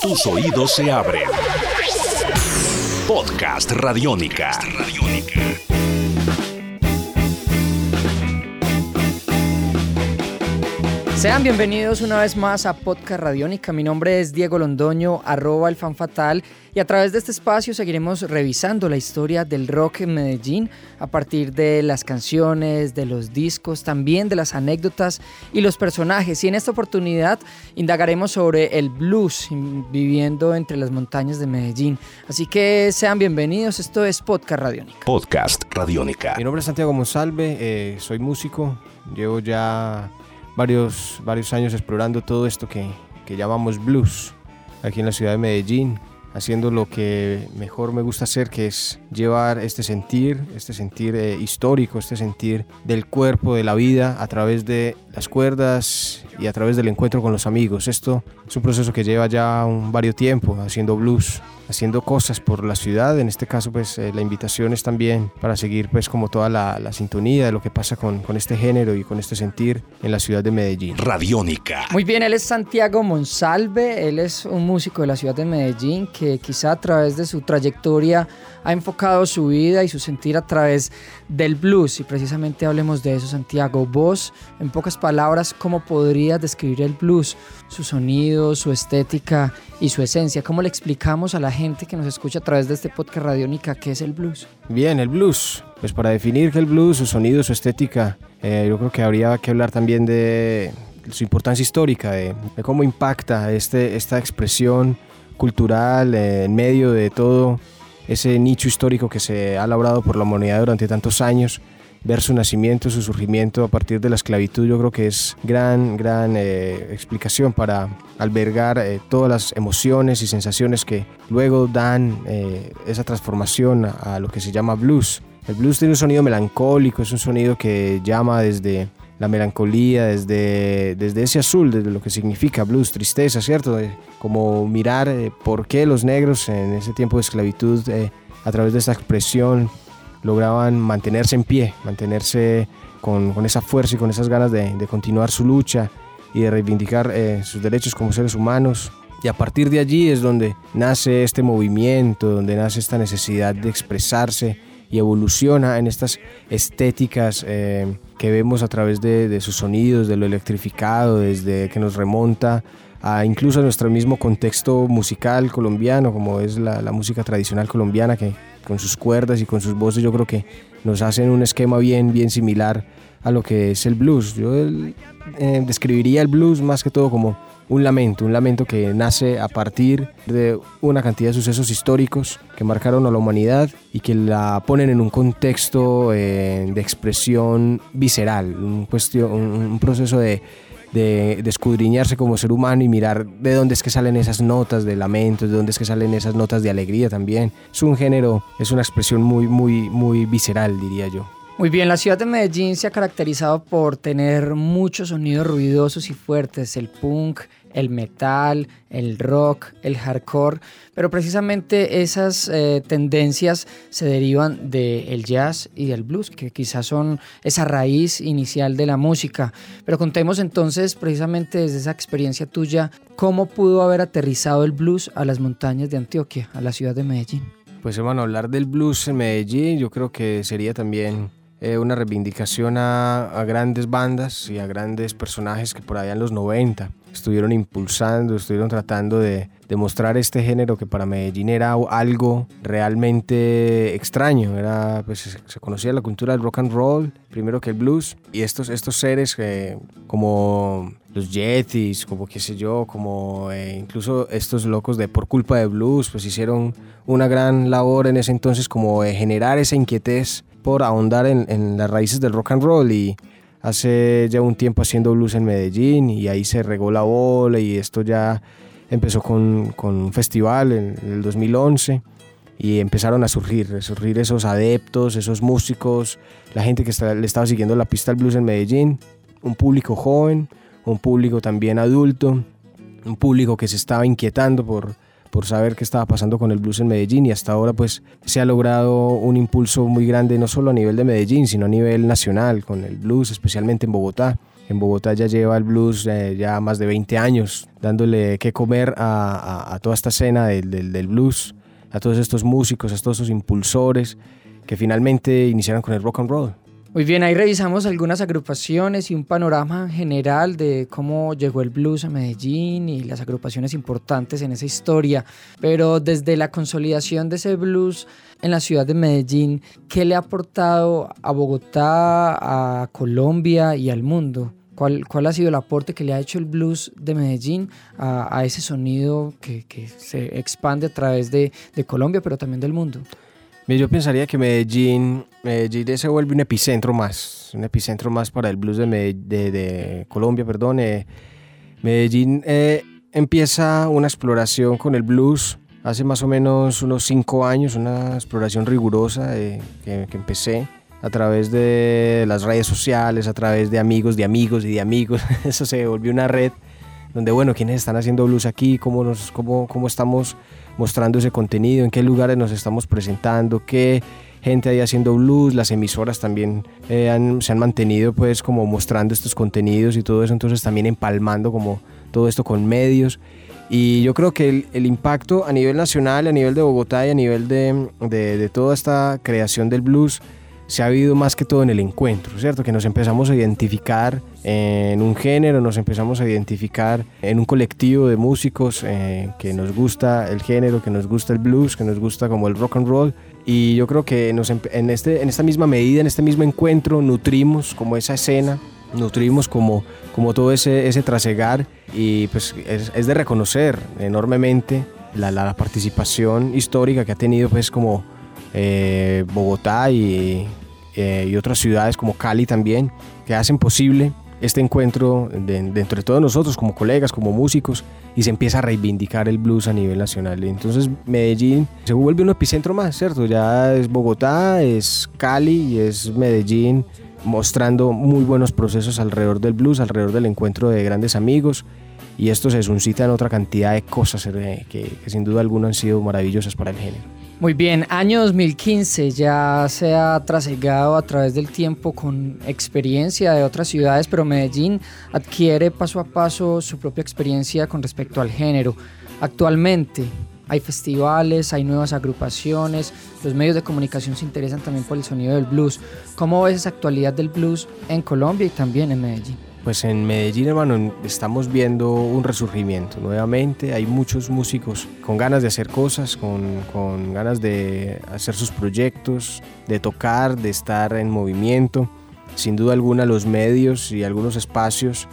Tus oídos se abren. Podcast Radiónica. Sean bienvenidos una vez más a Podcast Radiónica. Mi nombre es Diego Londoño, arroba el fan fatal, y a través de este espacio seguiremos revisando la historia del rock en Medellín a partir de las canciones, de los discos, también de las anécdotas y los personajes. Y en esta oportunidad indagaremos sobre el blues viviendo entre las montañas de Medellín. Así que sean bienvenidos, esto es Podcast Radiónica. Podcast Radiónica. Mi nombre es Santiago Monsalve, eh, soy músico, llevo ya varios, varios años explorando todo esto que, que llamamos blues aquí en la ciudad de Medellín, haciendo lo que mejor me gusta hacer, que es llevar este sentir, este sentir eh, histórico, este sentir del cuerpo, de la vida, a través de las cuerdas y a través del encuentro con los amigos. Esto es un proceso que lleva ya un varios tiempo haciendo blues, haciendo cosas por la ciudad. En este caso, pues eh, la invitación es también para seguir pues como toda la, la sintonía de lo que pasa con, con, este género y con este sentir en la ciudad de Medellín. Radiónica. Muy bien, él es Santiago Monsalve, él es un músico de la ciudad de Medellín que quizá a través de su trayectoria ha enfocado su vida y su sentir a través del blues y precisamente hablemos de eso Santiago. Vos, en pocas palabras, ¿cómo podrías describir el blues? Su sonido, su estética y su esencia. ¿Cómo le explicamos a la gente que nos escucha a través de este podcast Radiónica qué es el blues? Bien, el blues. Pues para definir el blues, su sonido, su estética, eh, yo creo que habría que hablar también de su importancia histórica, de, de cómo impacta este, esta expresión cultural eh, en medio de todo ese nicho histórico que se ha labrado por la humanidad durante tantos años, ver su nacimiento, su surgimiento a partir de la esclavitud, yo creo que es gran, gran eh, explicación para albergar eh, todas las emociones y sensaciones que luego dan eh, esa transformación a, lo que se llama blues. El blues tiene un sonido melancólico, es un sonido que llama desde la melancolía, desde, desde ese azul, desde lo que significa blues, tristeza, ¿cierto? Como mirar por qué los negros en ese tiempo de esclavitud, a través de esa expresión, lograban mantenerse en pie, mantenerse con, esa fuerza y con esas ganas de, continuar su lucha y de reivindicar eh, sus derechos como seres humanos. Y a partir de allí es donde nace este movimiento, donde nace esta necesidad de expresarse y evoluciona en estas estéticas eh, que vemos a través de, de, sus sonidos, de lo electrificado, desde que nos remonta a incluso a nuestro mismo contexto musical colombiano, como es la, la música tradicional colombiana, que con sus cuerdas y con sus voces yo creo que nos hacen un esquema bien, bien similar a lo que es el blues. Yo eh, describiría el blues más que todo como un lamento, un lamento que nace a partir de una cantidad de sucesos históricos que marcaron a la humanidad y que la ponen en un contexto eh, de expresión visceral, un, cuestión, un, un proceso de, de, de, escudriñarse como ser humano y mirar de dónde es que salen esas notas de lamento, de dónde es que salen esas notas de alegría también. Es un género, es una expresión muy, muy, muy visceral, diría yo. Muy bien, la ciudad de Medellín se ha caracterizado por tener muchos sonidos ruidosos y fuertes, el punk, el metal, el rock, el hardcore, pero precisamente esas eh, tendencias se derivan del jazz y del blues, que quizás son esa raíz inicial de la música. Pero contemos entonces precisamente desde esa experiencia tuya, cómo pudo haber aterrizado el blues a las montañas de Antioquia, a la ciudad de Medellín. Pues hermano, hablar del blues en Medellín yo creo que sería también eh, una reivindicación a, grandes bandas y a grandes personajes que por allá en los 90 estuvieron impulsando, estuvieron tratando de, de mostrar este género que para Medellín era algo realmente extraño. Era, pues, se conocía la cultura del rock and roll, primero que el blues, y estos, estos seres como los Yetis, como qué sé yo, como eh, incluso estos locos de Por culpa de blues, pues hicieron una gran labor en ese entonces como de generar esa inquietez por ahondar en, en las raíces del rock and roll y hace ya un tiempo haciendo blues en Medellín y ahí se regó la bola y esto ya empezó con, con un festival en, en, el 2011 y empezaron a surgir, a surgir esos adeptos, esos músicos, la gente que está, le estaba siguiendo la pista al blues en Medellín, un público joven, un público también adulto, un público que se estaba inquietando por, por saber qué estaba pasando con el blues en Medellín y hasta ahora pues se ha logrado un impulso muy grande no solo a nivel de Medellín sino a nivel nacional con el blues especialmente en Bogotá En Bogotá ya lleva el blues eh, ya más de 20 años, dándole que comer a, toda esta escena del, del, blues, a todos estos músicos, a todos esos impulsores que finalmente iniciaron con el rock and roll. Muy bien, ahí revisamos algunas agrupaciones y un panorama general de cómo llegó el blues a Medellín y las agrupaciones importantes en esa historia. Pero desde la consolidación de ese blues en la ciudad de Medellín, ¿qué le ha aportado a Bogotá, a Colombia y al mundo? ¿Cuál, cuál ha sido el aporte que le ha hecho el blues de Medellín a, ese sonido que, que, se expande a través de, de Colombia, pero también del mundo? Yo pensaría que Medellín, Medellín se vuelve un epicentro más, un epicentro más para el blues de, de, Colombia, perdón. Eh, Medellín eh, empieza una exploración con el blues hace más o menos unos cinco años, una exploración rigurosa eh, que, que, empecé a través de las redes sociales, a través de amigos, de amigos y de amigos. Eso se volvió una red donde, bueno, quiénes están haciendo blues aquí, cómo, nos, cómo, cómo estamos mostrando ese contenido, en qué lugares nos estamos presentando, qué gente hay haciendo blues, las emisoras también eh, se han mantenido pues como mostrando estos contenidos y todo eso, entonces también empalmando como todo esto con medios. Y yo creo que el, impacto a nivel nacional, a nivel de Bogotá y a nivel de, de, de toda esta creación del blues se ha habido más que todo en el encuentro, ¿cierto? Que nos empezamos a identificar en un género, nos empezamos a identificar en un colectivo de músicos eh, que nos gusta el género, que nos gusta el blues, que nos gusta como el rock and roll. Y yo creo que nos, en, este, en esta misma medida, en este mismo encuentro, nutrimos como esa escena, nutrimos como, como todo ese, ese trasegar y pues es, es de reconocer enormemente la, la, participación histórica que ha tenido pues como eh, Bogotá y, eh, y otras ciudades como Cali también, que hacen posible este encuentro dentro de todos nosotros como colegas, como músicos, y se empieza a reivindicar el blues a nivel nacional. Entonces Medellín se vuelve un epicentro más, ¿cierto? Ya es Bogotá, es Cali y es Medellín, mostrando muy buenos procesos alrededor del blues, alrededor del encuentro de grandes amigos, y esto se suscita en otra cantidad de cosas eh, que, que sin duda alguna han sido maravillosas para el género. Muy bien, año 2015 ya se ha trasegado a través del tiempo con experiencia de otras ciudades, pero Medellín adquiere paso a paso su propia experiencia con respecto al género. Actualmente hay festivales, hay nuevas agrupaciones, los medios de comunicación se interesan también por el sonido del blues. ¿Cómo ves esa actualidad del blues en Colombia y también en Medellín? Pues en Medellín, hermano, estamos viendo un resurgimiento nuevamente. Hay muchos músicos con ganas de hacer cosas, con, ganas de hacer sus proyectos, de tocar, de estar en movimiento. Sin duda alguna los medios y algunos espacios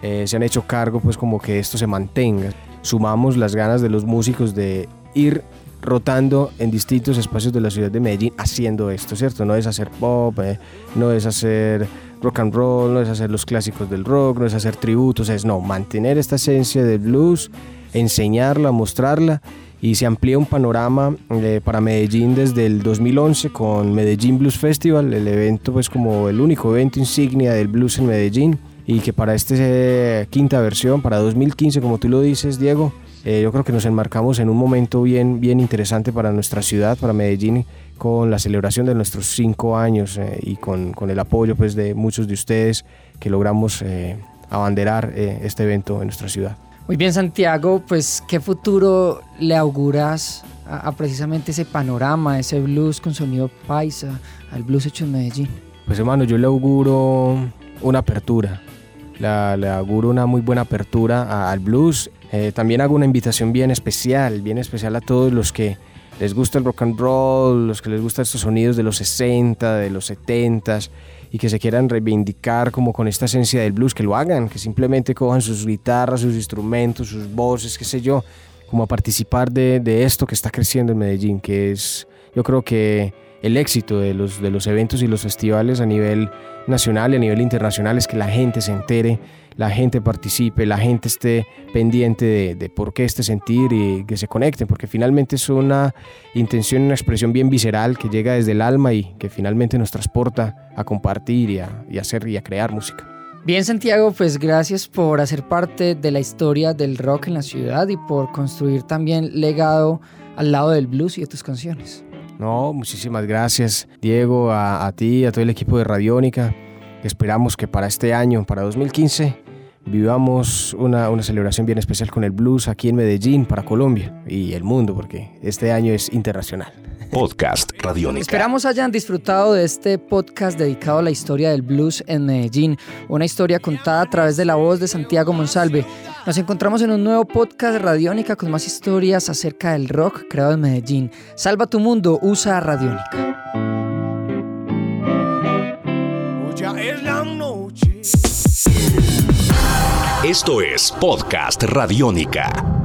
eh, se han hecho cargo pues como que esto se mantenga. Sumamos las ganas de los músicos de ir rotando en distintos espacios de la ciudad de Medellín haciendo esto, ¿cierto? No es hacer pop, eh, no es hacer rock and roll, no es hacer los clásicos del rock, no es hacer tributos, es no, mantener esta esencia del blues, enseñarla, mostrarla y se amplía un panorama eh, para Medellín desde el 2011 con Medellín Blues Festival, el evento pues como el único evento insignia del blues en Medellín y que para esta eh, quinta versión, para 2015 como tú lo dices Diego, eh, yo creo que nos enmarcamos en un momento bien, bien interesante para nuestra ciudad, para Medellín, con la celebración de nuestros cinco años eh, y con, con, el apoyo pues, de muchos de ustedes que logramos eh, abanderar este evento en nuestra ciudad. Muy bien, Santiago, pues ¿qué futuro le auguras a, precisamente ese panorama, ese blues con sonido paisa, al blues hecho en Medellín? Pues hermano, yo le auguro una apertura, le auguro una muy buena apertura al blues eh, también hago una invitación bien especial, bien especial a todos los que les gusta el rock and roll, los que les gustan estos sonidos de los 60, de los 70 y que se quieran reivindicar como con esta esencia del blues, que lo hagan, que simplemente cojan sus guitarras, sus instrumentos, sus voces, qué sé yo, como a participar de, de esto que está creciendo en Medellín, que es, yo creo que el éxito de los, de los eventos y los festivales a nivel nacional y a nivel internacional es que la gente se entere, la gente participe, la gente esté pendiente de, de, por qué este sentir y que se conecten, porque finalmente es una intención, una expresión bien visceral que llega desde el alma y que finalmente nos transporta a compartir y a, y a hacer y a crear música. Bien Santiago, pues gracias por hacer parte de la historia del rock en la ciudad y por construir también legado al lado del blues y de tus canciones. No, muchísimas gracias, Diego, a, ti, a todo el equipo de Radiónica. Esperamos que para este año, para 2015, vivamos una, una, celebración bien especial con el blues aquí en Medellín, para Colombia y el mundo, porque este año es internacional. Podcast Radiónica. Esperamos hayan disfrutado de este podcast dedicado a la historia del blues en Medellín, una historia contada a través de la voz de Santiago Monsalve. Nos encontramos en un nuevo podcast Radiónica con más historias acerca del rock creado en Medellín. Salva tu mundo, usa Radiónica. Esto es Podcast Radiónica.